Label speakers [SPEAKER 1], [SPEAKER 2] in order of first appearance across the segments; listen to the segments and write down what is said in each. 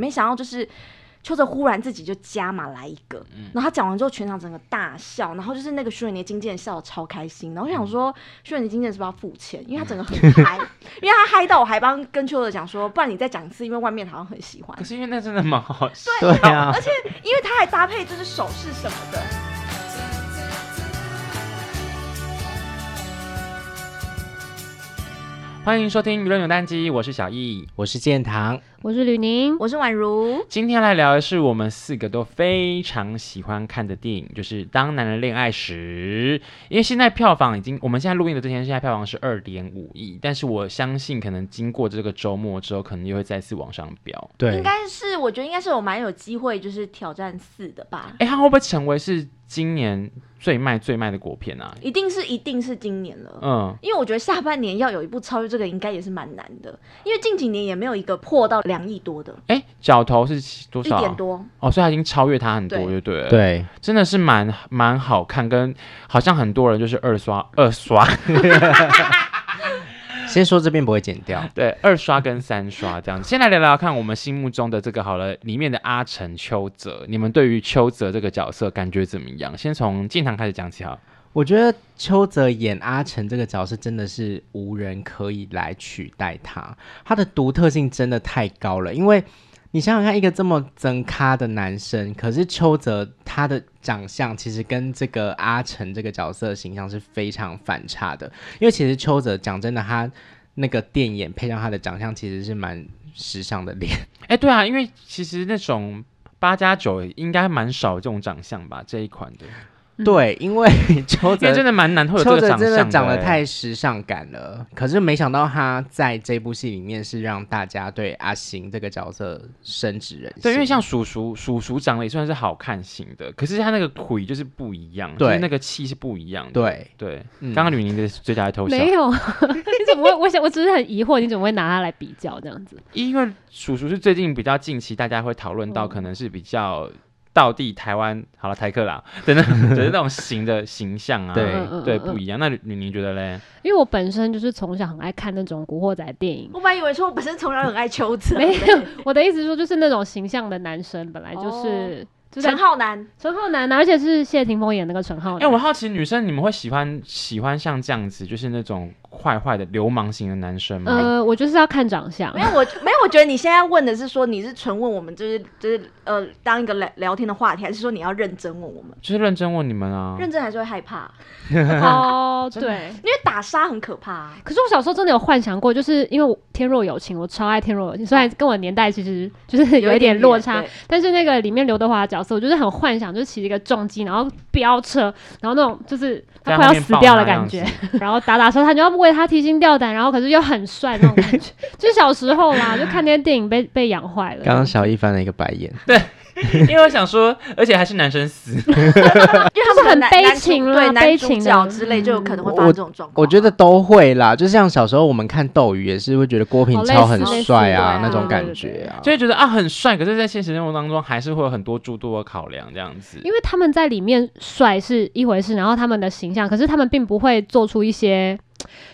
[SPEAKER 1] 没想到就是。邱泽忽然自己就加码来一个，嗯、然后他讲完之后，全场整个大笑，然后就是那个徐伟年经纪人笑的超开心，然后我想说，徐伟年经纪人是不是要付钱？因为他整个很嗨，因为他嗨到我还帮跟邱泽讲说，不然你再讲一次，因为外面好像很喜欢。
[SPEAKER 2] 可是因为那真的蛮好笑，
[SPEAKER 1] 对啊，而且因为他还搭配就是手势什么的。
[SPEAKER 2] 欢迎收听娱乐扭蛋机，我是小易，
[SPEAKER 3] 我是建堂，
[SPEAKER 4] 我是吕宁，
[SPEAKER 1] 我是宛如。
[SPEAKER 2] 今天来聊的是我们四个都非常喜欢看的电影，就是《当男人恋爱时》。因为现在票房已经，我们现在录音的这天，现在票房是二点五亿，但是我相信可能经过这个周末之后，可能又会再次往上飙。
[SPEAKER 3] 对，
[SPEAKER 1] 应该是，我觉得应该是有蛮有机会，就是挑战四的吧。
[SPEAKER 2] 哎，它会不会成为是今年？最卖最卖的国片啊，
[SPEAKER 1] 一定是一定是今年了。
[SPEAKER 2] 嗯，
[SPEAKER 1] 因为我觉得下半年要有一部超越这个，应该也是蛮难的。因为近几年也没有一个破到两亿多的。
[SPEAKER 2] 哎、欸，角头是多少？
[SPEAKER 1] 一点多。
[SPEAKER 2] 哦，所以他已经超越他很多，就对了。
[SPEAKER 3] 对，
[SPEAKER 2] 真的是蛮蛮好看，跟好像很多人就是二刷二刷。
[SPEAKER 3] 先说这边不会剪掉，
[SPEAKER 2] 对，二刷跟三刷这样子。先来聊聊看我们心目中的这个好了，里面的阿成邱泽，你们对于邱泽这个角色感觉怎么样？先从进堂开始讲起哈。
[SPEAKER 3] 我觉得邱泽演阿成这个角色真的是无人可以来取代他，他的独特性真的太高了，因为。你想想看，一个这么增咖的男生，可是邱泽他的长相其实跟这个阿成这个角色形象是非常反差的。因为其实邱泽讲真的，他那个电眼配上他的长相，其实是蛮时尚的脸。
[SPEAKER 2] 哎，对啊，因为其实那种八加九应该蛮少这种长相吧，这一款的。
[SPEAKER 3] 对，因为 邱泽
[SPEAKER 2] 真的蛮难，邱泽
[SPEAKER 3] 真的长得太时尚感了。可是没想到他在这部戏里面是让大家对阿行这个角色深植人心。
[SPEAKER 2] 对，因为像叔叔，叔叔长得也算是好看型的，可是他那个腿就是不一样，
[SPEAKER 3] 对，
[SPEAKER 2] 就是那个气是不一样的。
[SPEAKER 3] 对
[SPEAKER 2] 对，刚刚吕宁的嘴角在偷笑。
[SPEAKER 4] 没有，你怎么会？我想，我只是很疑惑，你怎么会拿他来比较这样子？
[SPEAKER 2] 因为叔叔是最近比较近期，大家会讨论到，可能是比较。道地台湾好了，台客啦，真的就是那种型的形象啊，对对不一样。那你你觉得嘞？
[SPEAKER 4] 因为我本身就是从小很爱看那种古惑仔电影，
[SPEAKER 1] 我本来以为说我本身从小很爱邱泽，
[SPEAKER 4] 没有，我的意思说就是那种形象的男生本来就是。哦
[SPEAKER 1] 陈浩南，
[SPEAKER 4] 陈浩南，而且是谢霆锋演那个陈浩南。
[SPEAKER 2] 哎、欸，我好奇女生你们会喜欢喜欢像这样子，就是那种坏坏的流氓型的男生吗？
[SPEAKER 4] 呃，我就是要看长相。
[SPEAKER 1] 没有，我没有，我觉得你现在问的是说你是纯问我们，就是就是呃，当一个聊聊天的话题，还是说你要认真问我们？
[SPEAKER 2] 就是认真问你们啊。
[SPEAKER 1] 认真还是会害怕？
[SPEAKER 4] 哦，对，
[SPEAKER 1] 因为打杀很可怕、啊。
[SPEAKER 4] 可是我小时候真的有幻想过，就是因为我天若有情，我超爱天若有情，虽然跟我年代其实 就是有一点落差，但是那个里面刘德华的角色，我就是很幻想，就是骑一个重机，然后飙车，然后那种就是他快要死掉的感觉，然后打打杀，他就要为他提心吊胆，然后可是又很帅那种感觉。就小时候啦，就看那些电影被被养坏了。
[SPEAKER 3] 刚刚小易翻了一个白眼。
[SPEAKER 2] 对。因为我想说，而且还是男生死，因为
[SPEAKER 4] 他们很悲情了，
[SPEAKER 1] 对
[SPEAKER 4] 悲情
[SPEAKER 1] 角之类就有可能会发生这种状况。
[SPEAKER 3] 我觉得都会啦，就像小时候我们看斗鱼也是会觉得郭品超很帅啊，那种感觉啊，
[SPEAKER 2] 就会觉得啊很帅，可是，在现实生活当中还是会有很多诸多的考量这样子。
[SPEAKER 4] 因为他们在里面帅是一回事，然后他们的形象，可是他们并不会做出一些。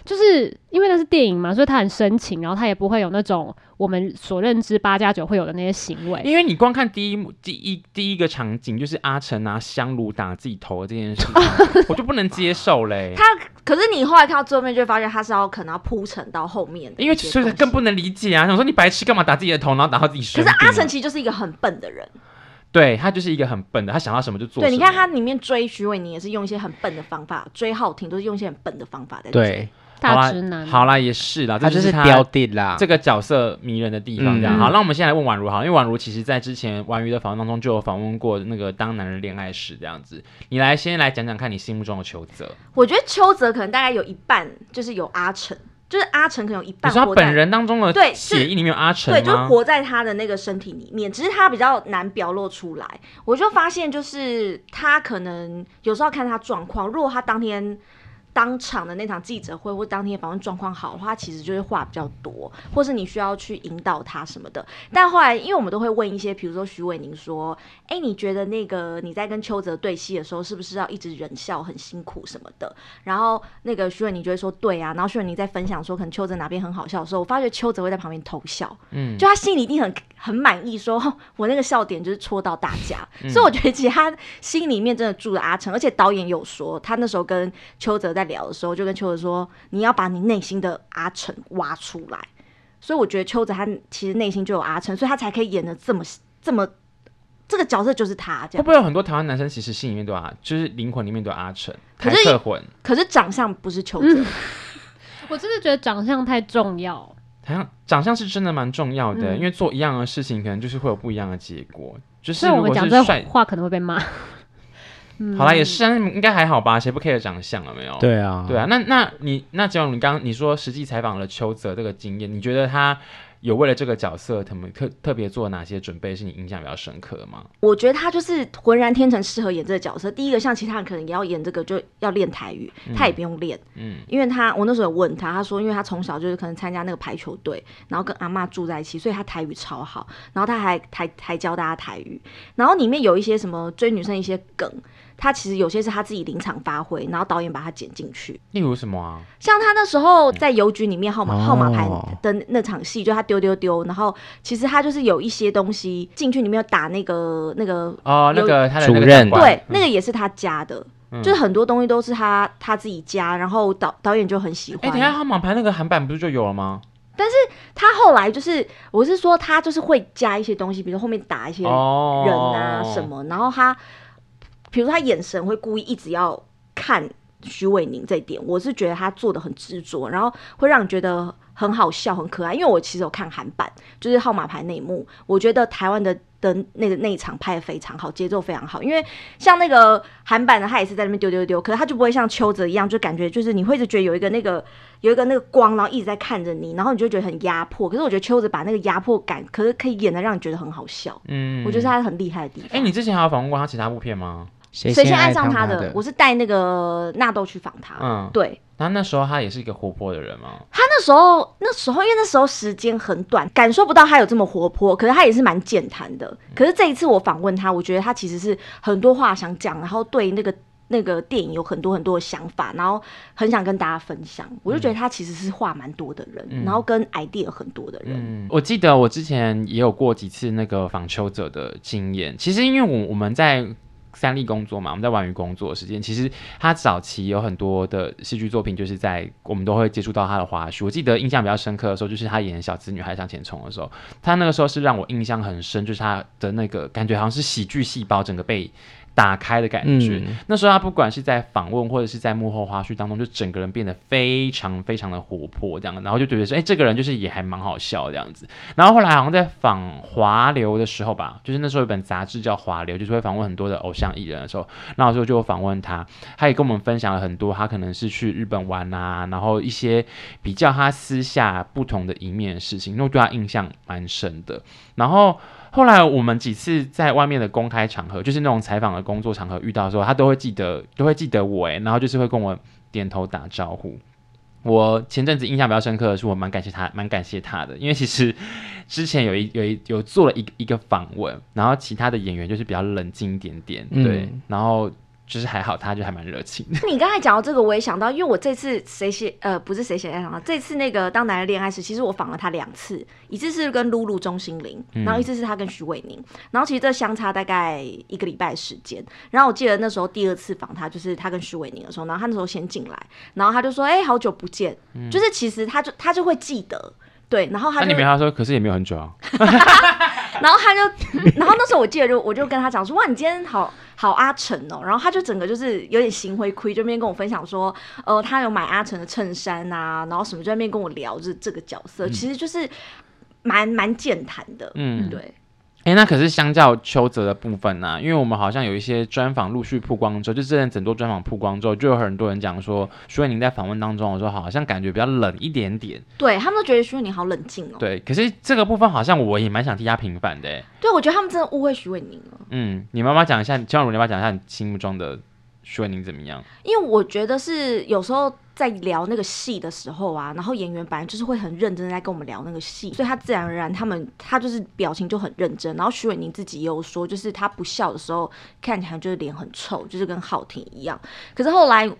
[SPEAKER 4] 就是因为那是电影嘛，所以他很深情，然后他也不会有那种我们所认知八加九会有的那些行为。
[SPEAKER 2] 因为你光看第一幕、第一第一个场景，就是阿成拿香炉打自己头的这件事情，我就不能接受嘞。
[SPEAKER 1] 他可是你后来看到最后面，就会发现他是要可能要铺陈到后面的，
[SPEAKER 2] 因为所以更不能理解啊！想说你白痴干嘛打自己的头，然后打到自己身？
[SPEAKER 1] 可是阿成其实就是一个很笨的人。
[SPEAKER 2] 对，他就是一个很笨的，他想到什么就做什么。
[SPEAKER 1] 对，你看他里面追徐伟宁也是用一些很笨的方法，追浩廷都是用一些很笨的方法在追。
[SPEAKER 3] 对。
[SPEAKER 4] 大直男，
[SPEAKER 2] 好啦，也是啦，
[SPEAKER 3] 他就是标的啦，
[SPEAKER 2] 这个角色迷人的地方，这样。好，那我们现在来问宛如，好，因为宛如其实在之前婉瑜的访问当中就有访问过那个当男人恋爱时这样子，你来先来讲讲看你心目中的邱泽。
[SPEAKER 1] 我觉得邱泽可能大概有一半就是有阿成，就是阿成可能有一半。
[SPEAKER 2] 你说他本人当中的对血液里面有阿成
[SPEAKER 1] 对，就是活在他的那个身体里面，只是他比较难表露出来。我就发现就是他可能有时候看他状况，如果他当天。当场的那场记者会或当天访问状况好的话，其实就是话比较多，或是你需要去引导他什么的。但后来，因为我们都会问一些，比如说徐伟宁说：“哎、欸，你觉得那个你在跟邱泽对戏的时候，是不是要一直忍笑，很辛苦什么的？”然后那个徐伟宁就会说：“对啊。”然后徐伟宁在分享说可能邱泽哪边很好笑的时候，我发觉邱泽会在旁边偷笑，嗯，就他心里一定很很满意说，说我那个笑点就是戳到大家。嗯、所以我觉得其实他心里面真的住着阿成，而且导演有说，他那时候跟邱泽在。聊的时候就跟邱子说：“你要把你内心的阿成挖出来。”所以我觉得邱子他其实内心就有阿成，所以他才可以演的这么这么这个角色就是他。这样会
[SPEAKER 2] 不会有很多台湾男生其实心里面都有阿，就是灵魂里面都有阿成？可是台客魂，
[SPEAKER 1] 可是长相不是邱泽。嗯、
[SPEAKER 4] 我真的觉得长相太重要，
[SPEAKER 2] 好像长相是真的蛮重要的，嗯、因为做一样的事情，可能就是会有不一样的结果。就是
[SPEAKER 4] 我们讲这话可能会被骂。
[SPEAKER 2] 好啦，也是啊，应该还好吧？谁不 care 长相了没有？对啊，对啊。那那你那只要你刚刚你说实际采访了邱泽这个经验，你觉得他有为了这个角色，他们特特别做哪些准备，是你印象比较深刻的吗？
[SPEAKER 1] 我觉得他就是浑然天成，适合演这个角色。第一个，像其他人可能也要演这个，就要练台语，他也不用练，嗯，因为他我那时候问他，他说因为他从小就是可能参加那个排球队，然后跟阿妈住在一起，所以他台语超好，然后他还还还教大家台语，然后里面有一些什么追女生一些梗。他其实有些是他自己临场发挥，然后导演把他剪进去。
[SPEAKER 2] 例如什么啊？
[SPEAKER 1] 像他那时候在邮局里面号码、嗯、号码牌的那场戏，就他丢丢丢，然后其实他就是有一些东西进去里面有打那个那个
[SPEAKER 2] 哦，那个他的
[SPEAKER 3] 主任
[SPEAKER 1] 对，嗯、那个也是他加的，嗯、就是很多东西都是他他自己加，然后导导演就很喜欢。哎、
[SPEAKER 2] 欸，等下号码牌那个韩版不是就有了吗？
[SPEAKER 1] 但是他后来就是，我是说他就是会加一些东西，比如说后面打一些人啊什么，哦、然后他。比如说他眼神会故意一直要看徐伟宁这一点，我是觉得他做的很执着，然后会让你觉得很好笑、很可爱。因为我其实有看韩版，就是号码牌那一幕，我觉得台湾的的那个那一场拍的非常好，节奏非常好。因为像那个韩版的，他也是在那边丢丢丢，可是他就不会像邱泽一样，就感觉就是你会一直觉得有一个那个有一个那个光，然后一直在看着你，然后你就觉得很压迫。可是我觉得邱泽把那个压迫感，可是可以演的让你觉得很好笑。嗯，我觉得是他很厉害的地方。
[SPEAKER 2] 哎、欸，你之前还有访问过他其他部片吗？
[SPEAKER 1] 谁先爱上他的？我是带那个纳豆去访他。嗯，对。
[SPEAKER 2] 那那时候他也是一个活泼的人吗？
[SPEAKER 1] 他那时候，那时候因为那时候时间很短，感受不到他有这么活泼。可是他也是蛮健谈的。可是这一次我访问他，我觉得他其实是很多话想讲，然后对那个那个电影有很多很多的想法，然后很想跟大家分享。我就觉得他其实是话蛮多的人，嗯、然后跟 idea 很多的人。
[SPEAKER 2] 嗯，我记得我之前也有过几次那个访求者的经验。其实因为我我们在。三立工作嘛，我们在玩鱼工作的时间，其实他早期有很多的戏剧作品，就是在我们都会接触到他的花絮。我记得印象比较深刻的时候，就是他演小资女孩向前冲的时候，他那个时候是让我印象很深，就是他的那个感觉好像是喜剧细胞整个被。打开的感觉，嗯、那时候他不管是在访问或者是在幕后花絮当中，就整个人变得非常非常的活泼这样，然后就觉得说，哎、欸，这个人就是也还蛮好笑这样子。然后后来好像在访华流的时候吧，就是那时候有本杂志叫华流，就是会访问很多的偶像艺人的时候，那时候就访问他，他也跟我们分享了很多，他可能是去日本玩啊，然后一些比较他私下不同的一面的事情，那我对他印象蛮深的。然后。后来我们几次在外面的公开场合，就是那种采访的工作场合遇到的时候，他都会记得，都会记得我诶，然后就是会跟我点头打招呼。我前阵子印象比较深刻的是，我蛮感谢他，蛮感谢他的，因为其实之前有一有一有做了一一个访问，然后其他的演员就是比较冷静一点点，对，嗯、然后。就是还好，他就还蛮热情的。
[SPEAKER 1] 你刚才讲到这个，我也想到，因为我这次谁写呃不是谁写爱上他，这次那个当男人恋爱时，其实我访了他两次，一次是跟露露钟心凌，然后一次是他跟徐玮宁，然后其实这相差大概一个礼拜的时间。然后我记得那时候第二次访他，就是他跟徐玮宁的时候，然后他那时候先进来，然后他就说：“哎、欸，好久不见。嗯”就是其实他就他就会记得，对，然后他就。那
[SPEAKER 2] 你没他说，可是也没有很久啊。
[SPEAKER 1] 然后他就，然后那时候我记得就我就跟他讲说：“哇，你今天好。”好阿成哦，然后他就整个就是有点心灰灰，就那边跟我分享说，呃，他有买阿成的衬衫啊，然后什么就在那边跟我聊这这个角色，嗯、其实就是蛮蛮健谈的，嗯，对。
[SPEAKER 2] 哎，那可是相较邱泽的部分呢、啊？因为我们好像有一些专访陆续曝光之后，就之前整多专访曝光之后，就有很多人讲说，徐伟宁在访问当中，我说好像感觉比较冷一点点。
[SPEAKER 1] 对，他们都觉得徐伟宁好冷静哦。
[SPEAKER 2] 对，可是这个部分好像我也蛮想替他平反的。
[SPEAKER 1] 对，我觉得他们真的误会徐伟宁了。
[SPEAKER 2] 嗯，你妈妈讲一下，希望你妈妈讲一下你心目中的徐伟宁怎么样？
[SPEAKER 1] 因为我觉得是有时候在聊那个戏的时候啊，然后演员本来就是会很认真的在跟我们聊那个戏，所以他自然而然他们他就是表情就很认真。然后徐伟宁自己也有说，就是他不笑的时候看起来就是脸很臭，就是跟浩廷一样。可是后来。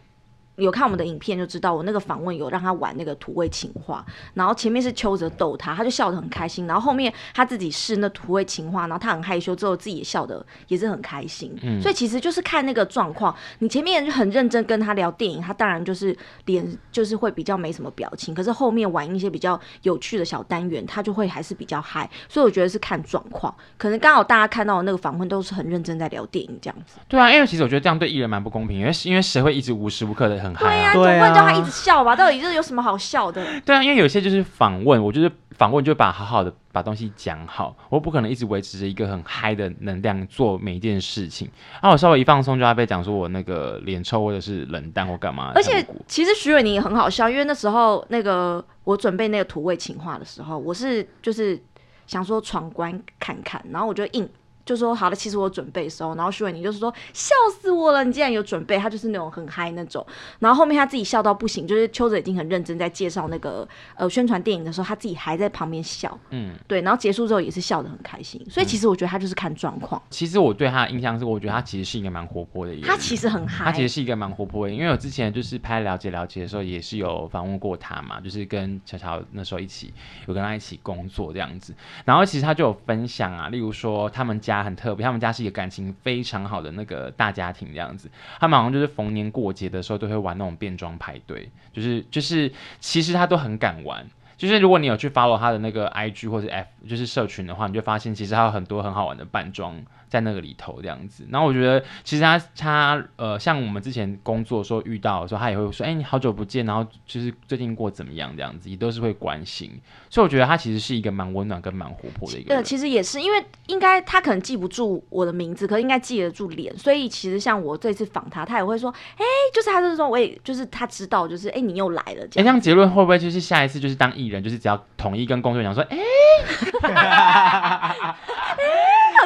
[SPEAKER 1] 有看我们的影片就知道，我那个访问有让他玩那个土味情话，然后前面是邱泽逗他，他就笑得很开心，然后后面他自己试那土味情话，然后他很害羞，之后自己也笑得也是很开心。嗯，所以其实就是看那个状况，你前面就很认真跟他聊电影，他当然就是脸就是会比较没什么表情，可是后面玩一些比较有趣的小单元，他就会还是比较嗨。所以我觉得是看状况，可能刚好大家看到的那个访问都是很认真在聊电影这样子。
[SPEAKER 2] 对啊，因为其实我觉得这样对艺人蛮不公平，因为因为谁会一直无时无刻的。
[SPEAKER 1] 对呀、啊，总不能叫他一直笑吧？到底就是有什么好笑的？
[SPEAKER 2] 对啊，因为有些就是访问，我就是访问，就把好好的把东西讲好，我不可能一直维持着一个很嗨的能量做每一件事情。啊，我稍微一放松就要被讲说我那个脸臭或者是冷淡或干嘛。
[SPEAKER 1] 而且其实徐伟宁也很好笑，因为那时候那个我准备那个土味情话的时候，我是就是想说闯关看看，然后我就硬。就说好了，其实我准备的时候，然后徐伟宁就是说笑死我了，你竟然有准备，他就是那种很嗨那种。然后后面他自己笑到不行，就是邱泽已经很认真在介绍那个呃宣传电影的时候，他自己还在旁边笑，嗯，对。然后结束之后也是笑得很开心，所以其实我觉得他就是看状况。
[SPEAKER 2] 其实我对他的印象是，我觉得他其实是一个蛮活泼的人。
[SPEAKER 1] 他其实很嗨，
[SPEAKER 2] 他其实是一个蛮活泼的，因为我之前就是拍了解了解的时候，也是有访问过他嘛，就是跟乔乔那时候一起有跟他一起工作这样子。然后其实他就有分享啊，例如说他们家很特别，他们家。是一个感情非常好的那个大家庭这样子，他们好像就是逢年过节的时候都会玩那种变装派对，就是就是其实他都很敢玩，就是如果你有去 follow 他的那个 IG 或者 F 就是社群的话，你就发现其实他有很多很好玩的扮装。在那个里头这样子，然后我觉得其实他他呃，像我们之前工作的时候遇到的时候，他也会说，哎、欸，你好久不见，然后就是最近过怎么样这样子，也都是会关心。所以我觉得他其实是一个蛮温暖跟蛮活泼的一个人。
[SPEAKER 1] 呃，其实也是因为应该他可能记不住我的名字，可是应该记得住脸，所以其实像我这次访他，他也会说，哎、欸，就是他就是说，我也就是他知道，就是哎、欸，你又来了。哎，
[SPEAKER 2] 这样结论会不会就是下一次就是当艺人，就是只要统一跟工作人员说，哎、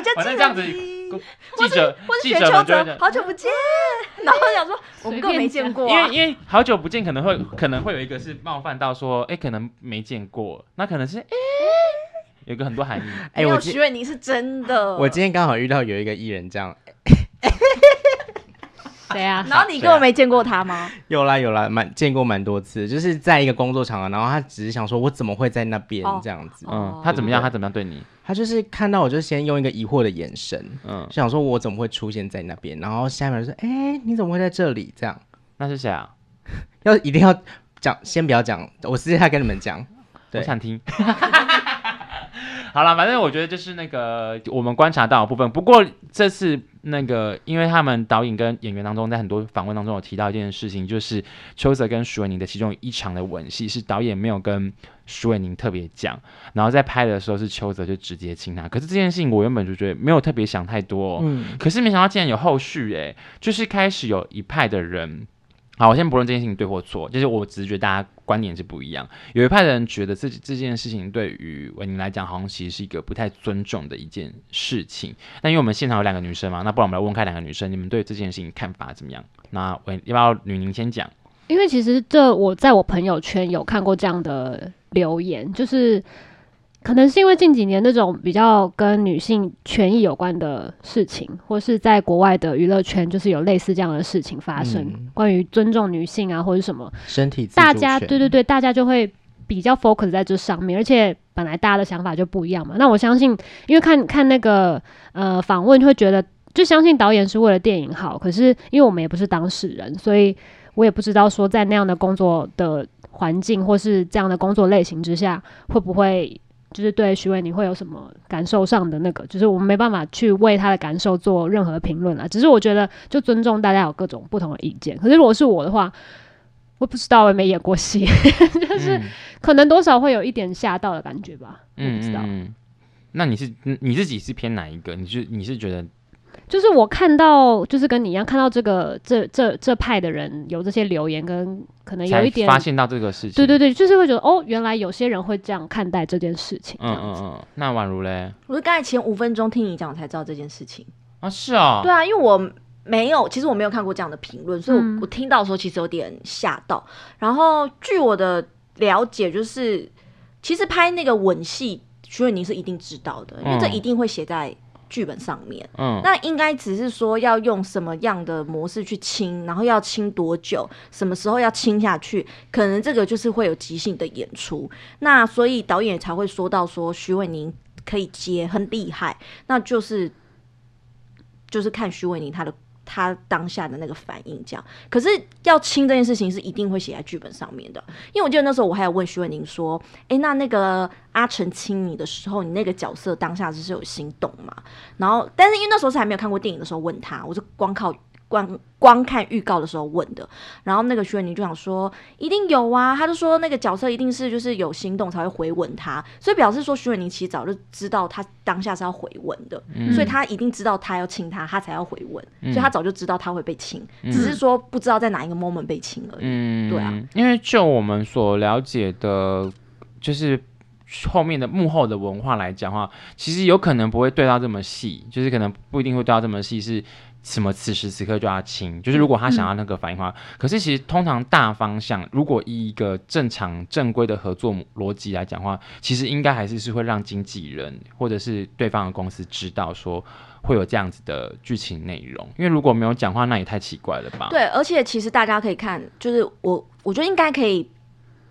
[SPEAKER 2] 欸，
[SPEAKER 1] 好像
[SPEAKER 2] 这样子。记者，记者们就
[SPEAKER 1] 好久不见，然后想说我们更没见过，
[SPEAKER 2] 因为因为好久不见可能会可能会有一个是冒犯到说，哎，可能没见过，那可能是哎，有个很多含义。
[SPEAKER 1] 哎，我徐伟宁是真的，
[SPEAKER 3] 我今天刚好遇到有一个艺人这样。
[SPEAKER 1] 对啊，然后你根本没见过他吗？
[SPEAKER 3] 有啦有啦，蛮见过蛮多次，就是在一个工作场合，然后他只是想说，我怎么会在那边这样子？
[SPEAKER 2] 嗯，他怎么样？他怎么样对你？
[SPEAKER 3] 他就是看到我就先用一个疑惑的眼神，嗯，就想说我怎么会出现在那边？然后下面就说，哎，你怎么会在这里？这样，
[SPEAKER 2] 那是谁啊？
[SPEAKER 3] 要一定要讲，先不要讲，我私下跟你们讲，
[SPEAKER 2] 我想听。好了，反正我觉得就是那个我们观察到的部分。不过这次那个，因为他们导演跟演员当中，在很多访问当中有提到一件事情，就是邱泽跟徐伟宁的其中一场的吻戏是导演没有跟徐伟宁特别讲，然后在拍的时候是邱泽就直接亲他。可是这件事情我原本就觉得没有特别想太多，嗯，可是没想到竟然有后续，哎，就是开始有一派的人。好，我先不论这件事情对或错，就是我只是觉得大家观点是不一样。有一派的人觉得这这件事情对于伟宁来讲，好像其实是一个不太尊重的一件事情。那因为我们现场有两个女生嘛，那不然我们来问看两个女生，你们对这件事情看法怎么样？那伟要不要吕宁先讲？
[SPEAKER 4] 因为其实这我在我朋友圈有看过这样的留言，就是。可能是因为近几年那种比较跟女性权益有关的事情，或是在国外的娱乐圈，就是有类似这样的事情发生，嗯、关于尊重女性啊，或者什么
[SPEAKER 3] 身体，
[SPEAKER 4] 大家对对对，大家就会比较 focus 在这上面，而且本来大家的想法就不一样嘛。那我相信，因为看看那个呃访问，会觉得就相信导演是为了电影好，可是因为我们也不是当事人，所以我也不知道说在那样的工作的环境或是这样的工作类型之下，会不会。就是对徐伟你会有什么感受上的那个，就是我们没办法去为他的感受做任何评论啊。只是我觉得，就尊重大家有各种不同的意见。可是如果是我的话，我不知道，我也没演过戏，就是可能多少会有一点吓到的感觉吧。嗯，不知道。
[SPEAKER 2] 那你是你自己是偏哪一个？你是你是觉得？
[SPEAKER 4] 就是我看到，就是跟你一样看到这个这这这派的人有这些留言，跟可能有一点
[SPEAKER 2] 发现到这个事情，
[SPEAKER 4] 对对对，就是会觉得哦，原来有些人会这样看待这件事情。嗯嗯
[SPEAKER 2] 嗯，那宛如嘞？
[SPEAKER 1] 我是刚才前五分钟听你讲才知道这件事情
[SPEAKER 2] 啊，是啊，
[SPEAKER 1] 对啊，因为我没有，其实我没有看过这样的评论，所以我、嗯、我听到的时候其实有点吓到。然后据我的了解，就是其实拍那个吻戏，徐伟宁是一定知道的，因为这一定会写在剧本上面。嗯，那应该只是说要用什么样的模式去清，然后要清多久，什么时候要清下去，可能这个就是会有即兴的演出。那所以导演才会说到说徐伟宁可以接，很厉害，那就是就是看徐伟宁他的。他当下的那个反应，这样，可是要亲这件事情是一定会写在剧本上面的，因为我记得那时候我还有问徐伟宁说，哎、那那个阿成亲你的时候，你那个角色当下就是有心动嘛？然后，但是因为那时候是还没有看过电影的时候问他，我就光靠。光光看预告的时候问的，然后那个徐伟宁就想说一定有啊，他就说那个角色一定是就是有心动才会回吻他，所以表示说徐伟宁其实早就知道他当下是要回吻的，嗯、所以他一定知道他要亲他，他才要回吻，嗯、所以他早就知道他会被亲，嗯、只是说不知道在哪一个 moment 被亲而已。嗯，对啊，
[SPEAKER 2] 因为就我们所了解的，就是后面的幕后的文化来讲的话，其实有可能不会对到这么细，就是可能不一定会对到这么细是。什么此时此刻就要亲，就是如果他想要那个反应的话，嗯、可是其实通常大方向，如果以一个正常正规的合作逻辑来讲的话，其实应该还是是会让经纪人或者是对方的公司知道说会有这样子的剧情内容，因为如果没有讲话，那也太奇怪了吧？
[SPEAKER 1] 对，而且其实大家可以看，就是我我觉得应该可以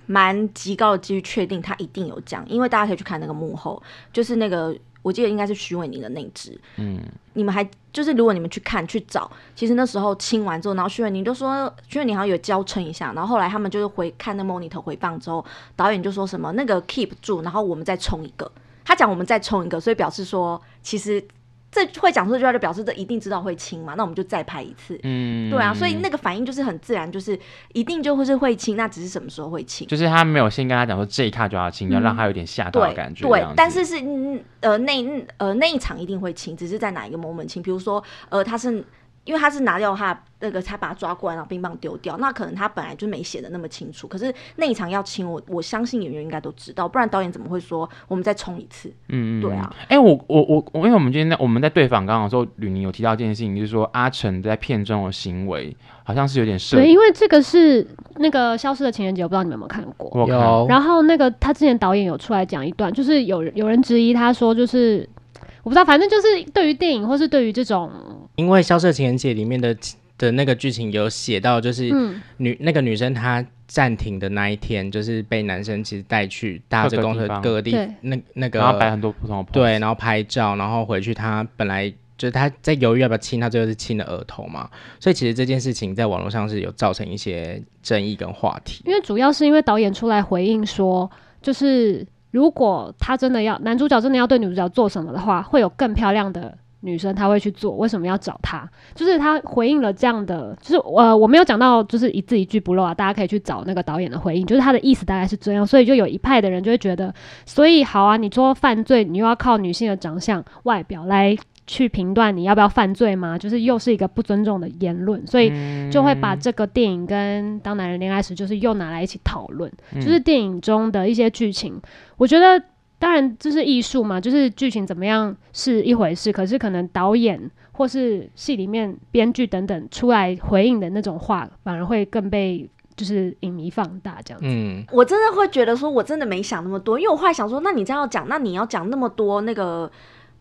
[SPEAKER 1] 蛮极高的几率确定他一定有讲，因为大家可以去看那个幕后，就是那个。我记得应该是徐伟宁的那只，嗯，你们还就是如果你们去看去找，其实那时候清完之后，然后徐伟宁就说，徐伟宁好像有娇嗔一下，然后后来他们就是回看那 monitor 回放之后，导演就说什么那个 keep 住，然后我们再冲一个，他讲我们再冲一个，所以表示说其实。这会讲出这句话就表示这一定知道会亲嘛，那我们就再拍一次。嗯，对啊，所以那个反应就是很自然，就是一定就会是会亲，那只是什么时候会亲？
[SPEAKER 2] 就是他没有先跟他讲说这一卡就要亲，嗯、要让他有点吓到的感觉。
[SPEAKER 1] 对，对，但是是呃那呃那一场一定会亲，只是在哪一个 moment 亲？比如说呃他是。因为他是拿掉他那个，才把他抓过来，然后冰棒丢掉。那可能他本来就没写的那么清楚。可是那一场要清我，我相信演员应该都知道，不然导演怎么会说我们再冲一次？嗯嗯，对啊。
[SPEAKER 2] 哎、欸，我我我我，因为我们今天在我们在对访刚刚说，吕宁有提到一件事情，就是说阿成在片中的行为好像是有点涉。
[SPEAKER 4] 对，因为这个是那个消失的情人节，我不知道你们有没有看过。
[SPEAKER 2] 有。
[SPEAKER 4] 然后那个他之前导演有出来讲一段，就是有有人质疑他说，就是我不知道，反正就是对于电影或是对于这种。
[SPEAKER 3] 因为《消失的情人节》里面的的那个剧情有写到，就是女、嗯、那个女生她暂停的那一天，就是被男生其实带去搭着公车各个地，那那个
[SPEAKER 2] 然后摆很多不同的
[SPEAKER 3] 对，然后拍照，然后回去她本来就是她在犹豫要不要亲，他最后是亲了额头嘛，所以其实这件事情在网络上是有造成一些争议跟话题。
[SPEAKER 4] 因为主要是因为导演出来回应说，就是如果他真的要男主角真的要对女主角做什么的话，会有更漂亮的。女生她会去做，为什么要找他？就是他回应了这样的，就是呃，我没有讲到，就是一字一句不漏啊，大家可以去找那个导演的回应，就是他的意思大概是这样，所以就有一派的人就会觉得，所以好啊，你说犯罪，你又要靠女性的长相、外表来去评断你要不要犯罪吗？就是又是一个不尊重的言论，所以就会把这个电影跟《当男人恋爱时》就是又拿来一起讨论，就是电影中的一些剧情，我觉得。当然，这是艺术嘛，就是剧情怎么样是一回事，可是可能导演或是戏里面编剧等等出来回应的那种话，反而会更被就是影迷放大这样子。嗯，
[SPEAKER 1] 我真的会觉得说，我真的没想那么多，因为我后来想说，那你这样要讲，那你要讲那么多那个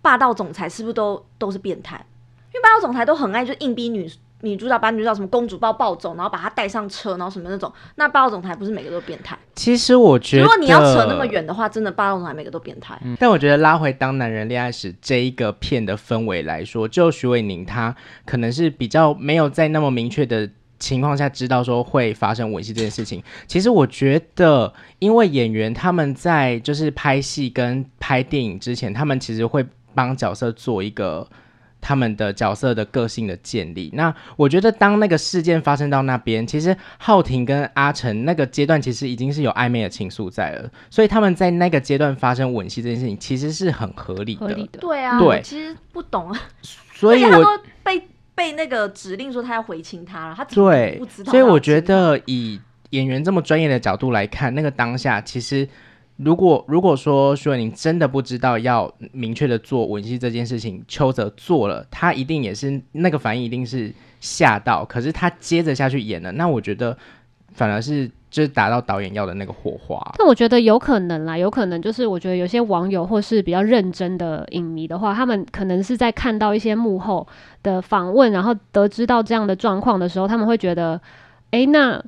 [SPEAKER 1] 霸道总裁是不是都都是变态？因为霸道总裁都很爱就硬逼女。女主角把女主角什么公主抱抱走，然后把她带上车，然后什么那种，那霸道总裁不是每个都变态？
[SPEAKER 3] 其实我觉得，
[SPEAKER 1] 如果你要扯那么远的话，真的霸道总裁每个都变态。
[SPEAKER 3] 嗯。但我觉得拉回《当男人恋爱时》这一个片的氛围来说，就徐伟宁他可能是比较没有在那么明确的情况下知道说会发生吻戏这件事情。其实我觉得，因为演员他们在就是拍戏跟拍电影之前，他们其实会帮角色做一个。他们的角色的个性的建立，那我觉得当那个事件发生到那边，其实浩廷跟阿成那个阶段其实已经是有暧昧的情愫在了，所以他们在那个阶段发生吻戏这件事情其实是很合理的。
[SPEAKER 4] 合理的。
[SPEAKER 1] 对啊，
[SPEAKER 3] 对，
[SPEAKER 1] 其实不懂啊，
[SPEAKER 3] 所以 我
[SPEAKER 1] 被被那个指令说他要回亲他了，他
[SPEAKER 3] 对
[SPEAKER 1] 不知道。
[SPEAKER 3] 所以我觉得以演员这么专业的角度来看，那个当下其实。如果如果说徐伟宁真的不知道要明确的做吻戏这件事情，邱泽做了，他一定也是那个反应，一定是吓到。可是他接着下去演了，那我觉得反而是就是达到导演要的那个火花。
[SPEAKER 4] 但我觉得有可能啦，有可能就是我觉得有些网友或是比较认真的影迷的话，他们可能是在看到一些幕后的访问，然后得知到这样的状况的时候，他们会觉得，哎、那。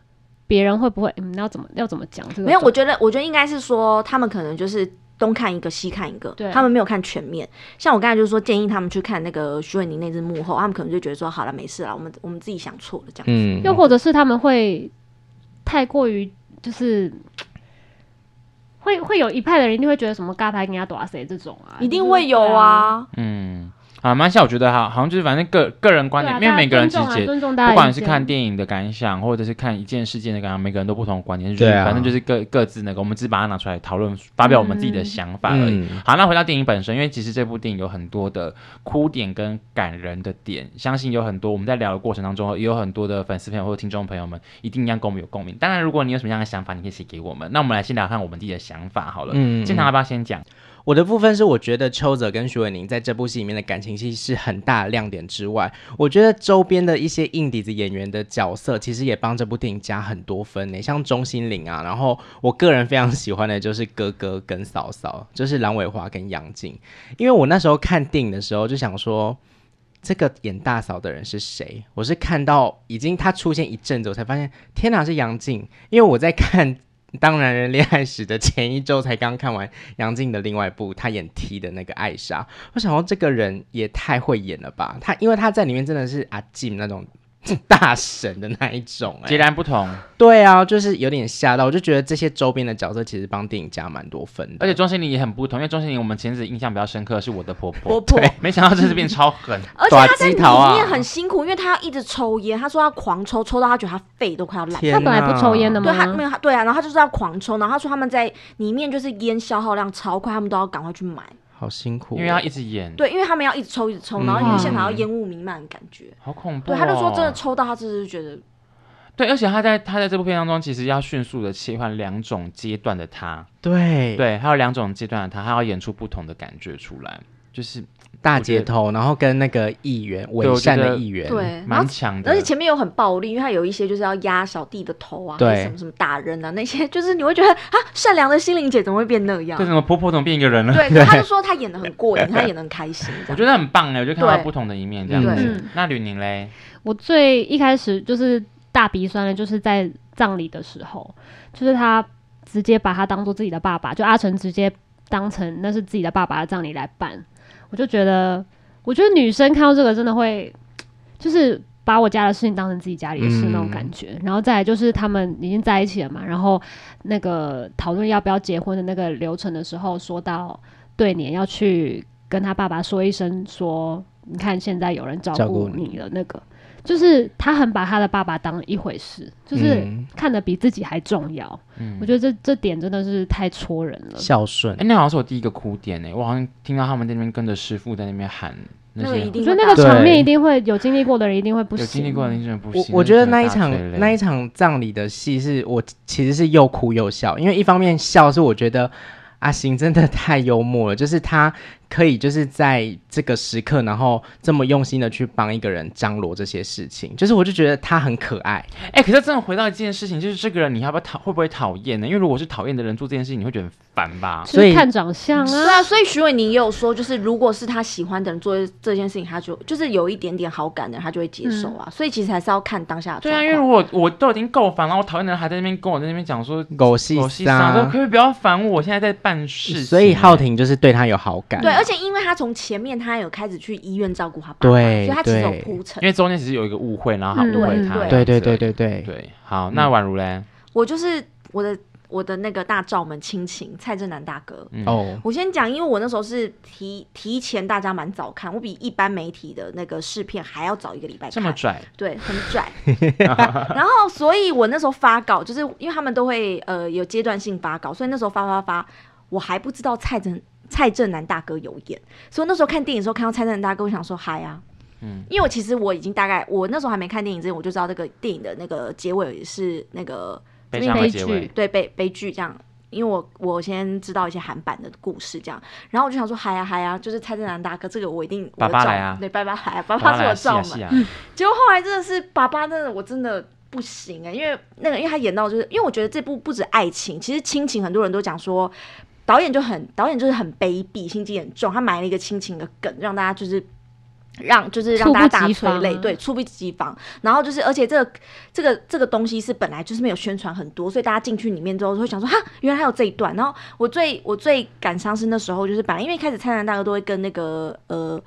[SPEAKER 4] 别人会不会？嗯，要怎么要怎么讲这个？
[SPEAKER 1] 没有，我觉得，我觉得应该是说，他们可能就是东看一个，西看一个，对，他们没有看全面。像我刚才就是说，建议他们去看那个徐伟宁那支幕后，他们可能就觉得说，好了，没事了，我们我们自己想错了这样子。
[SPEAKER 3] 嗯，
[SPEAKER 4] 又或者是他们会太过于就是会会有一派的人一定会觉得什么嘎牌跟人家打谁这种啊，
[SPEAKER 1] 一定会有啊，
[SPEAKER 2] 嗯。啊，蛮像我觉得哈，好像就是反正个个人观点，因为每个人其实不管是看电影的感想，或者是看一件事件的感想，每个人都不同的观点，对，反正就是各各自那个，我们只是把它拿出来讨论，发表我们自己的想法而已。好，那回到电影本身，因为其实这部电影有很多的哭点跟感人的点，相信有很多我们在聊的过程当中，也有很多的粉丝朋友或者听众朋友们一定一样跟我们有共鸣。当然，如果你有什么样的想法，你可以写给我们。那我们来先聊看我们自己的想法好了。嗯，建棠要不要先讲？
[SPEAKER 3] 我的部分是，我觉得邱泽跟徐伟宁在这部戏里面的感情戏是很大的亮点之外，我觉得周边的一些硬底子演员的角色，其实也帮这部电影加很多分呢。像钟欣凌啊，然后我个人非常喜欢的就是哥哥跟嫂嫂，就是蓝伟华跟杨静。因为我那时候看电影的时候就想说，这个演大嫂的人是谁？我是看到已经他出现一阵子，我才发现，天哪，是杨静。因为我在看。当男人恋爱时的前一周才刚看完杨静的另外一部，他演 T 的那个艾莎，我想说这个人也太会演了吧？他因为他在里面真的是阿静那种。大神的那一种、欸，
[SPEAKER 2] 截然不同。
[SPEAKER 3] 对啊，就是有点吓到，我就觉得这些周边的角色其实帮电影加蛮多分的。
[SPEAKER 2] 而且钟欣凌也很不同，因为钟欣凌我们前阵印象比较深刻是我的婆婆，
[SPEAKER 1] 婆婆，
[SPEAKER 2] 没想到这次变超狠。
[SPEAKER 1] 而且她在里面很辛苦，因为她要一直抽烟，她说他狂抽，抽到她觉得她肺都快要烂。
[SPEAKER 4] 他本来不抽烟的吗？
[SPEAKER 1] 对，他没有，对啊，然后她就是要狂抽，然后她说他们在里面就是烟消耗量超快，他们都要赶快去买。
[SPEAKER 3] 好辛苦，
[SPEAKER 2] 因为要一直演。
[SPEAKER 1] 对，因为他们要一直抽，一直抽，然后因为现场要烟雾弥漫的感觉，
[SPEAKER 2] 好恐怖。
[SPEAKER 1] 对，他就说真的抽到他，真的是觉得。
[SPEAKER 2] 对，而且他在他在这部片当中，其实要迅速的切换两种阶段的他。
[SPEAKER 3] 对
[SPEAKER 2] 对，还有两种阶段的他，他要演出不同的感觉出来，就是。
[SPEAKER 3] 大街头，然后跟那个议员伪善的议员，
[SPEAKER 1] 对，
[SPEAKER 2] 蛮强的。
[SPEAKER 1] 而且前面有很暴力，因为他有一些就是要压小弟的头啊，对，什么什么打人啊，那些就是你会觉得啊，善良的心灵姐怎么会变那样？
[SPEAKER 2] 对，什么婆婆怎么变一个人了？
[SPEAKER 1] 对，他就说他演的很过瘾，他演的很开心。
[SPEAKER 2] 我觉得很棒哎，我就看到不同的一面这样子。嗯、那吕宁嘞？
[SPEAKER 4] 我最一开始就是大鼻酸的，就是在葬礼的时候，就是他直接把他当做自己的爸爸，就阿成直接当成那是自己的爸爸的葬礼来办，我就觉得。我觉得女生看到这个真的会，就是把我家的事情当成自己家里的事那种感觉。嗯、然后再来就是他们已经在一起了嘛，然后那个讨论要不要结婚的那个流程的时候，说到对年要去跟他爸爸说一声，说你看现在有人照顾你了，那个就是他很把他的爸爸当一回事，就是看得比自己还重要。嗯、我觉得这这点真的是太戳人了，
[SPEAKER 3] 孝顺。
[SPEAKER 2] 哎，那好像是我第一个哭点哎，我好像听到他们那边跟着师傅在那边喊。那
[SPEAKER 1] 个一定，
[SPEAKER 4] 我觉得那个场面一定会有经历过的人一定会不行。
[SPEAKER 2] 有经历过的人不行。
[SPEAKER 3] 我我觉得那一场那一场葬礼的戏是我其实是又哭又笑，因为一方面笑是我觉得阿星真的太幽默了，就是他。可以就是在这个时刻，然后这么用心的去帮一个人张罗这些事情，就是我就觉得他很可爱。
[SPEAKER 2] 哎、欸，可是真的回到一件事情，就是这个人你要不要讨，会不会讨厌呢？因为如果是讨厌的人做这件事情，你会觉得很烦吧？
[SPEAKER 4] 所以看长相啊，
[SPEAKER 1] 对啊。所以徐伟宁也有说，就是如果是他喜欢的人做这件事情，他就就是有一点点好感的人，他就会接受啊。嗯、所以其实还是要看当下的。
[SPEAKER 2] 对啊，因为如果我都已经够烦了，我讨厌的人还在那边跟我在那边讲说
[SPEAKER 3] 狗戏狗戏啥，
[SPEAKER 2] 可不可以不要烦我？我现在在办事。
[SPEAKER 3] 所以浩婷就是对他有好感。
[SPEAKER 1] 对，而且因为他从前面他有开始去医院照顾他爸爸，对，所以他其实有铺陈。
[SPEAKER 2] 因为中间其实有一个误会，然后他误会他。
[SPEAKER 3] 对对对对对
[SPEAKER 2] 对。好，那宛如嘞？
[SPEAKER 1] 我就是我的我的那个大罩门亲情蔡正南大哥。
[SPEAKER 3] 哦。
[SPEAKER 1] 我先讲，因为我那时候是提提前大家蛮早看，我比一般媒体的那个试片还要早一个礼拜看。
[SPEAKER 2] 这么拽？
[SPEAKER 1] 对，很拽。然后，所以我那时候发稿，就是因为他们都会呃有阶段性发稿，所以那时候发发发，我还不知道蔡正。蔡正南大哥有演，所以那时候看电影的时候看到蔡正南大哥，我想说嗨啊，嗯，因为我其实我已经大概我那时候还没看电影之前，我就知道这个电影的那个结尾是那个
[SPEAKER 2] 悲剧，
[SPEAKER 1] 对悲悲剧这样。因为我我先知道一些韩版的故事这样，然后我就想说嗨呀嗨呀，就是蔡振南大哥这个我一定
[SPEAKER 2] 爸爸来啊，
[SPEAKER 1] 对爸爸来啊，爸爸是我罩门，结果后来真的是爸爸真的我真的不行哎、欸，因为那个因为他演到就是因为我觉得这部不止爱情，其实亲情很多人都讲说导演就很导演就是很卑鄙，心机很重，他埋了一个亲情的梗让大家就是。让就是让大家大催泪，对，猝不及防。然后就是，而且这个这个这个东西是本来就是没有宣传很多，所以大家进去里面之后就会想说，哈，原来还有这一段。然后我最我最感伤是那时候，就是本来因为一开始灿烂大哥都会跟那个呃。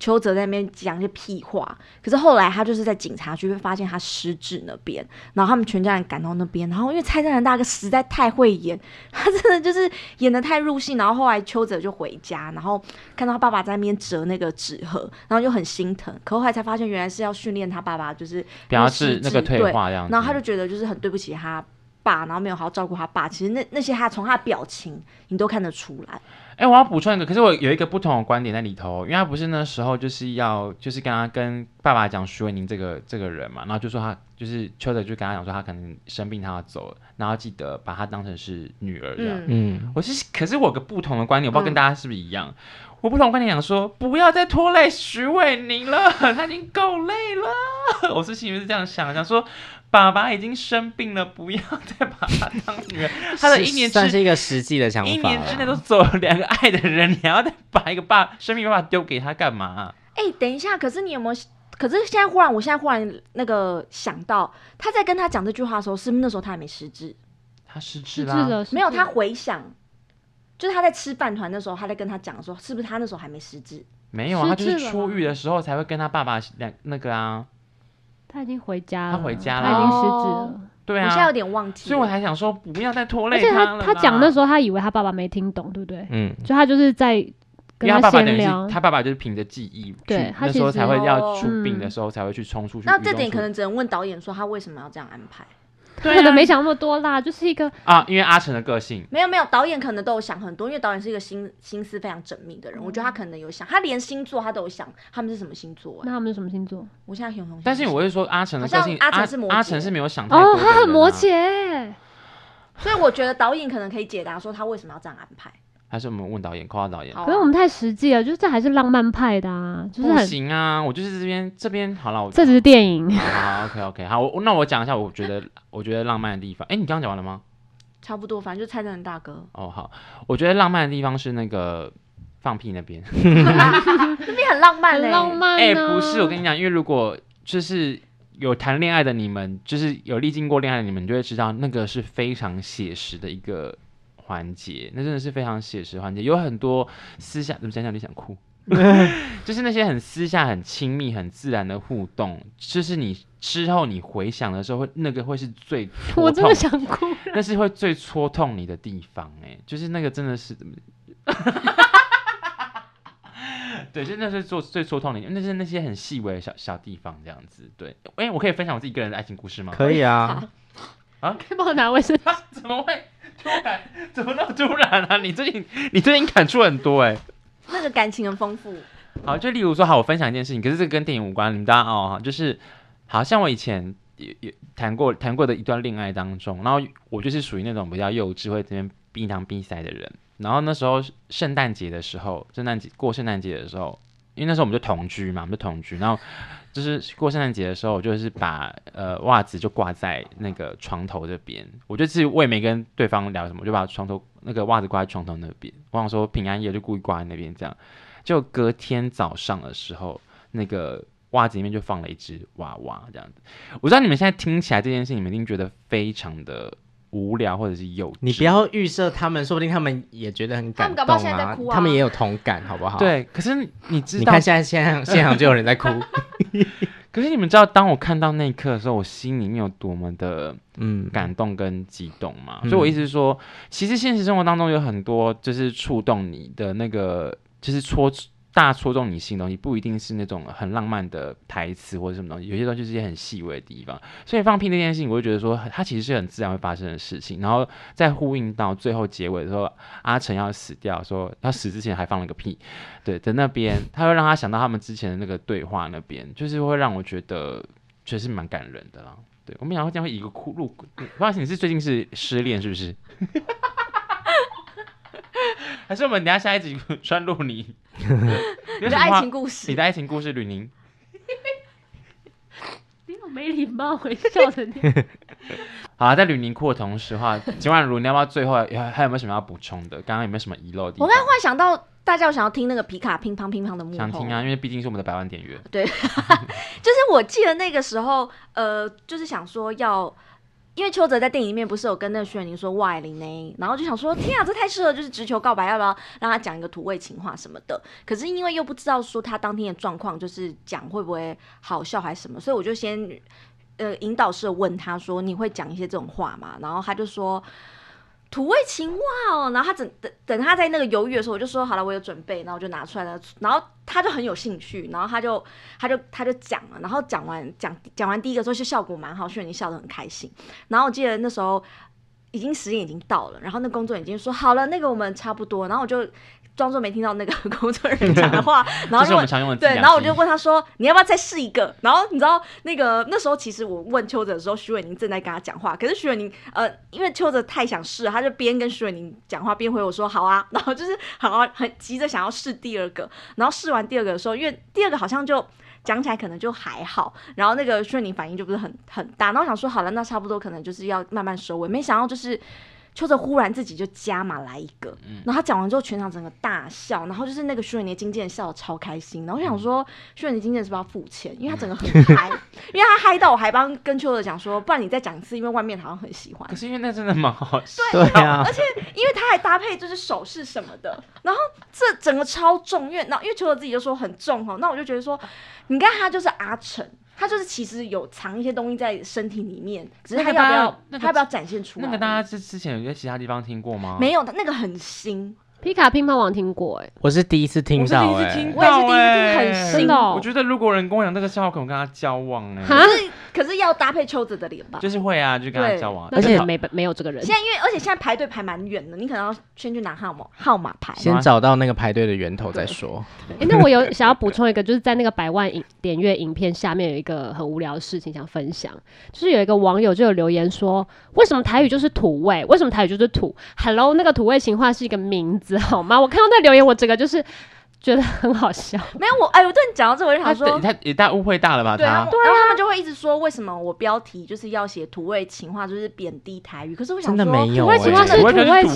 [SPEAKER 1] 邱泽在那边讲一些屁话，可是后来他就是在警察局会发现他失智那边，然后他们全家人赶到那边，然后因为蔡振南大哥实在太会演，他真的就是演的太入戏，然后后来邱泽就回家，然后看到他爸爸在那边折那个纸盒，然后就很心疼，可后来才发现原来是要训练他爸爸，就是
[SPEAKER 2] 表示那个退化这样，
[SPEAKER 1] 然后他就觉得就是很对不起他爸，然后没有好好照顾他爸，其实那那些他从他的表情你都看得出来。
[SPEAKER 2] 哎、我要补充一个，可是我有一个不同的观点在里头，因为他不是那时候就是要就是跟他跟爸爸讲徐伟宁这个这个人嘛，然后就说他就是邱泽就跟他讲说他可能生病他要走了，然后记得把他当成是女儿这样。嗯，我是可是我有个不同的观点，我不知道跟大家是不是一样。嗯、我不同观点讲说不要再拖累徐伟宁了，他已经够累了。我是心里面是这样想，想说。爸爸已经生病了，不要再把他当女儿。他的一年
[SPEAKER 3] 算是一个实际的想法。
[SPEAKER 2] 一年之内都走了两个爱的人，你还要再把一个爸生病爸爸丢给他干嘛？
[SPEAKER 1] 哎、欸，等一下，可是你有没有？可是现在忽然，我现在忽然那个想到，他在跟他讲这句话的时候，是不是那时候他还没失智？
[SPEAKER 2] 他失智了，
[SPEAKER 1] 没有？他回想，就是他在吃饭团的时候，他在跟他讲说，是不是他那时候还没失智？
[SPEAKER 2] 没有啊，他就是出狱的时候才会跟他爸爸两那个啊。
[SPEAKER 4] 他已经回家了，
[SPEAKER 2] 他回家了，
[SPEAKER 4] 他已经失智了。
[SPEAKER 2] 对啊，
[SPEAKER 1] 我现在有点忘记，
[SPEAKER 2] 所以我还想说不要再拖累
[SPEAKER 4] 他了。而且他他讲那时候，他以为他爸爸没听懂，对不对？
[SPEAKER 2] 嗯，
[SPEAKER 4] 就他就是在跟他闲聊。
[SPEAKER 2] 他爸爸就是凭着记忆，对，那时候才会要出殡的时候才会去冲出去。
[SPEAKER 1] 那这点可能只能问导演说他为什么要这样安排。
[SPEAKER 4] 对、啊，可能没想那么多啦，就是一个
[SPEAKER 2] 啊，因为阿成的个性，
[SPEAKER 1] 没有没有，导演可能都有想很多，因为导演是一个心心思非常缜密的人，嗯、我觉得他可能有想，他连星座他都有想，他们是什么星座？
[SPEAKER 4] 那他们是什么星座？
[SPEAKER 1] 我现在很很，
[SPEAKER 2] 但是我是说阿成的个性，
[SPEAKER 1] 阿成是摩羯，
[SPEAKER 2] 阿成是没有想太多、啊、
[SPEAKER 4] 哦，他很摩羯，
[SPEAKER 1] 所以我觉得导演可能可以解答说他为什么要这样安排。
[SPEAKER 2] 还是我们问导演，夸导演。
[SPEAKER 4] 可是我们太实际了，就是这还是浪漫派的啊，就是
[SPEAKER 2] 不行啊！我就是这边这边好了，我
[SPEAKER 4] 这只是电影。
[SPEAKER 2] 好，OK OK，好，我那我讲一下，我觉得我觉得浪漫的地方。哎、欸，你刚刚讲完了吗？
[SPEAKER 1] 差不多，反正就蔡振南大哥。
[SPEAKER 2] 哦，好，我觉得浪漫的地方是那个放屁那边
[SPEAKER 1] 那边很浪漫嘞，
[SPEAKER 4] 浪漫。
[SPEAKER 2] 哎、欸，不是，我跟你讲，因为如果就是有谈恋爱的你们，就是有历经过恋爱的你们，你就会知道那个是非常写实的一个。环节，那真的是非常写实环节，有很多私下怎么讲讲你想哭，就是那些很私下、很亲密、很自然的互动，就是你之后你回想的时候会，那个会是最，
[SPEAKER 4] 我真的想哭，
[SPEAKER 2] 那是会最戳痛你的地方，哎，就是那个真的是怎么，对，就那是做最戳痛你，那是那些很细微的小小地方这样子，对，哎，我可以分享我自己个人的爱情故事吗？
[SPEAKER 3] 可以啊，
[SPEAKER 2] 啊，
[SPEAKER 4] 可以帮我拿卫生纸？
[SPEAKER 2] 怎么会？突然，怎么那么突然啊？你最近，你最近感触很多哎、欸，
[SPEAKER 1] 那个感情很丰富。
[SPEAKER 2] 好，就例如说，好，我分享一件事情，可是这个跟电影无关，你们大家哦，就是，好像我以前也也谈过谈过的一段恋爱当中，然后我就是属于那种比较幼稚，会这边逼糖逼塞的人。然后那时候圣诞节的时候，圣诞节过圣诞节的时候，因为那时候我们就同居嘛，我们就同居，然后。就是过圣诞节的时候，我就是把呃袜子就挂在那个床头这边。我就是我也没跟对方聊什么，就把床头那个袜子挂在床头那边。我想说平安夜就故意挂在那边，这样。就隔天早上的时候，那个袜子里面就放了一只娃娃，这样子。我知道你们现在听起来这件事，你们一定觉得非常的。无聊或者是幼稚，
[SPEAKER 3] 你不要预设他们，说不定他们也觉得很感动啊。他们，在哭啊，他们也有同感，好不好？
[SPEAKER 2] 对，可是你知道，
[SPEAKER 3] 你看现在现场现场就有人在哭。
[SPEAKER 2] 可是你们知道，当我看到那一刻的时候，我心里面有多么的嗯感动跟激动吗？嗯、所以我意思是说，其实现实生活当中有很多就是触动你的那个，就是戳。大戳中你心的东西，不一定是那种很浪漫的台词或者什么东西，有些东西是一些很细微的地方。所以放屁那件事情，我就觉得说，它其实是很自然会发生的事情。然后再呼应到最后结尾的时候，阿成要死掉，说他死之前还放了个屁，对，在那边，他会让他想到他们之前的那个对话，那边就是会让我觉得确实蛮感人的啦。对，我没想到这样会一个哭路，不好意思，你是最近是失恋是不是？还是我们等下下一集穿入你？
[SPEAKER 1] 你的爱情故事，
[SPEAKER 2] 你的爱情故事，吕宁。
[SPEAKER 4] 你好没礼貌，微笑的你。
[SPEAKER 2] 好啊，在吕宁哭的同时的话，今晚如你要不要最后还有没有什么要补充的？刚刚有没有什么遗漏的地方？
[SPEAKER 1] 我刚刚忽然想到，大家有想要听那个皮卡乒乓乒乓的幕后？
[SPEAKER 2] 想听啊，因为毕竟是我们的百万点阅。
[SPEAKER 1] 对，就是我记得那个时候，呃，就是想说要。因为邱泽在电影里面不是有跟那个徐伟宁说外灵呢，然后就想说天啊，这太适合就是直球告白，要不要让他讲一个土味情话什么的？可是因为又不知道说他当天的状况，就是讲会不会好笑还是什么，所以我就先呃引导式问他说，你会讲一些这种话吗？然后他就说。土味情话哦，然后他等等等他在那个犹豫的时候，我就说好了，我有准备，然后我就拿出来了，然后他就很有兴趣，然后他就他就他就讲了，然后讲完讲讲完第一个之后，就效果蛮好，所以你笑得很开心。然后我记得那时候已经时间已经到了，然后那工作人员已经说好了，那个我们差不多，然后我就。装作没听到那个 工作人员讲的话，然后就对，然后我就问他说：“你要不要再试一个？”然后你知道那个那时候其实我问邱泽的时候，徐伟宁正在跟他讲话，可是徐伟宁呃，因为邱泽太想试，他就边跟徐伟宁讲话边回我说：“好啊。” 然后就是好啊很急着想要试第二个，然后试完第二个的时候，因为第二个好像就讲起来可能就还好，然后那个徐伟宁反应就不是很很大，然后我想说好了，那差不多可能就是要慢慢收尾，没想到就是。邱泽忽然自己就加码来一个，嗯、然后他讲完之后，全场整个大笑，然后就是那个徐伟宁经纪人笑得超开心，然后我想说，徐伟宁经纪人是不是要付钱？因为他整个很 嗨，因为他嗨到我还帮跟邱泽讲说，不然你再讲一次，因为外面好像很喜欢。
[SPEAKER 2] 可是因为那真的蛮好笑，
[SPEAKER 1] 对啊，而且因为他还搭配就是手势什么的，然后这整个超重，因为那因为邱泽自己就说很重哈，那我就觉得说，你看他就是阿成。他就是其实有藏一些东西在身体里面，只是他要不要，他要不要展现出来？
[SPEAKER 2] 那个大家之之前有在其他地方听过吗？
[SPEAKER 1] 没有，那个很新。
[SPEAKER 4] 皮卡乒乓王听过哎，
[SPEAKER 3] 我是第一次听到，
[SPEAKER 2] 我也是第一次听
[SPEAKER 1] 到，很新
[SPEAKER 4] 哦。
[SPEAKER 2] 我觉得如果人跟我讲这个笑话，可能跟他交往哎。
[SPEAKER 1] 可是可是要搭配邱子的脸吧？
[SPEAKER 2] 就是会啊，就跟他交往。
[SPEAKER 4] 而且没没有这个人。
[SPEAKER 1] 现在因为而且现在排队排蛮远的，你可能要先去拿号码号码牌，
[SPEAKER 3] 先找到那个排队的源头再说。
[SPEAKER 4] 哎，那我有想要补充一个，就是在那个百万影点阅影片下面有一个很无聊的事情想分享，就是有一个网友就有留言说，为什么台语就是土味？为什么台语就是土？Hello，那个土味情话是一个名字好吗？我看到。那留言我整个就是觉得很好笑，
[SPEAKER 1] 没有我哎，我对你讲到这，我就想说，
[SPEAKER 2] 他也大误会大了吧？
[SPEAKER 1] 对啊，对啊，然后他们就会一直说，为什么我标题就是要写土味情话，就是贬低台语？可是我想说，
[SPEAKER 3] 真的没有，
[SPEAKER 4] 土味情话是土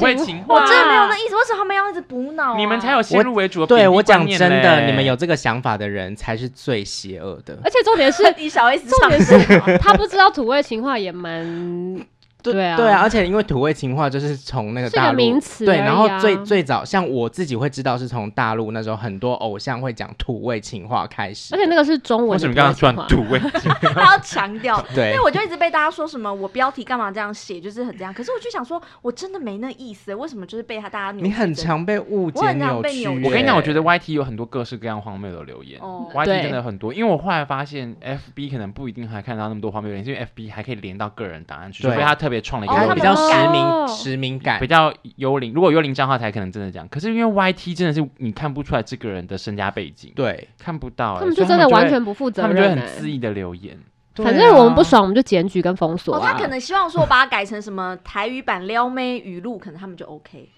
[SPEAKER 4] 味情话，
[SPEAKER 1] 我真的没有那意思。为什么他们要一直补脑？
[SPEAKER 2] 你们才有先入为主的。
[SPEAKER 3] 对我讲真的，你们有这个想法的人才是最邪恶的。
[SPEAKER 4] 而且重点是，
[SPEAKER 1] 小 S，
[SPEAKER 4] 重点是他不知道土味情话也蛮。对啊，
[SPEAKER 3] 对啊，而且因为土味情话就是从那个大陆
[SPEAKER 4] 名词，
[SPEAKER 3] 对，然后最最早像我自己会知道是从大陆那时候很多偶像会讲土味情话开始，
[SPEAKER 4] 而且那个是中文。为
[SPEAKER 2] 什么刚刚说土味？
[SPEAKER 1] 他要强调，
[SPEAKER 3] 对，
[SPEAKER 1] 因为我就一直被大家说什么我标题干嘛这样写，就是很这样。可是我就想说，我真的没那意思，为什么就是被他大家？
[SPEAKER 3] 你很常被误解扭曲。
[SPEAKER 2] 我跟你讲，我觉得 YT 有很多各式各样荒谬的留言，YT 真的很多。因为我后来发现，FB 可能不一定还看到那么多荒谬留言，因为 FB 还可以连到个人档案去，所以他特别创了一个比较。
[SPEAKER 3] 实名实名感
[SPEAKER 2] 比较幽灵，如果幽灵账号才可能真的讲。可是因为 YT 真的是你看不出来这个人的身家背景，
[SPEAKER 3] 对，
[SPEAKER 2] 看不到、欸，
[SPEAKER 4] 他们就真的完全不负责任、欸，
[SPEAKER 2] 他们就会很恣意的留言。
[SPEAKER 4] 反正我们不爽，我们就检举跟封锁、啊
[SPEAKER 1] 哦。他可能希望说我把它改成什么台语版撩妹语录，可能他们就 OK。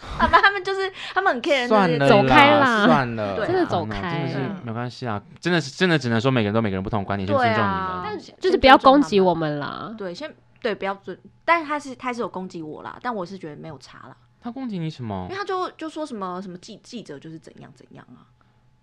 [SPEAKER 1] 好吧，他们就是他们很 care，
[SPEAKER 3] 算了，
[SPEAKER 4] 走开啦，
[SPEAKER 3] 算了，
[SPEAKER 4] 真的走开，
[SPEAKER 2] 真的是没关系啊，真的是真的只能说每个人都每个人不同观点，先尊重你们，
[SPEAKER 1] 但
[SPEAKER 4] 就是不要攻击我们啦。
[SPEAKER 1] 对，先。对，不要准，但是他是他是有攻击我啦，但我是觉得没有差啦。
[SPEAKER 2] 他攻击你什么？
[SPEAKER 1] 因为他就就说什么什么记记者就是怎样怎样啊。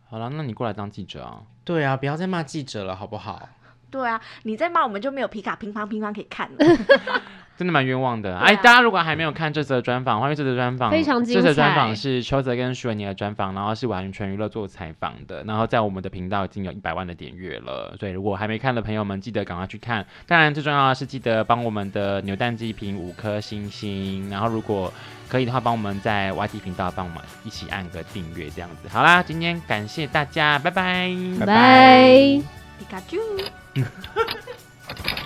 [SPEAKER 2] 好了，那你过来当记者啊？
[SPEAKER 3] 对啊，不要再骂记者了，好不好？
[SPEAKER 1] 对啊，你再骂我们就没有皮卡乒乓乒乓可以看了。
[SPEAKER 2] 真的蛮冤枉的，哎，大家如果还没有看这则专访，欢迎这则专访，
[SPEAKER 4] 非常精彩。
[SPEAKER 2] 这则专访是邱泽跟徐文宁的专访，然后是完全娱乐做采访的，然后在我们的频道已经有一百万的点阅了，所以如果还没看的朋友们，记得赶快去看。当然，最重要的是记得帮我们的扭蛋机评五颗星星，然后如果可以的话，帮我们在 YT 频道帮我们一起按个订阅，这样子。好啦，今天感谢大家，拜拜，
[SPEAKER 4] 拜拜，
[SPEAKER 1] 皮卡丘。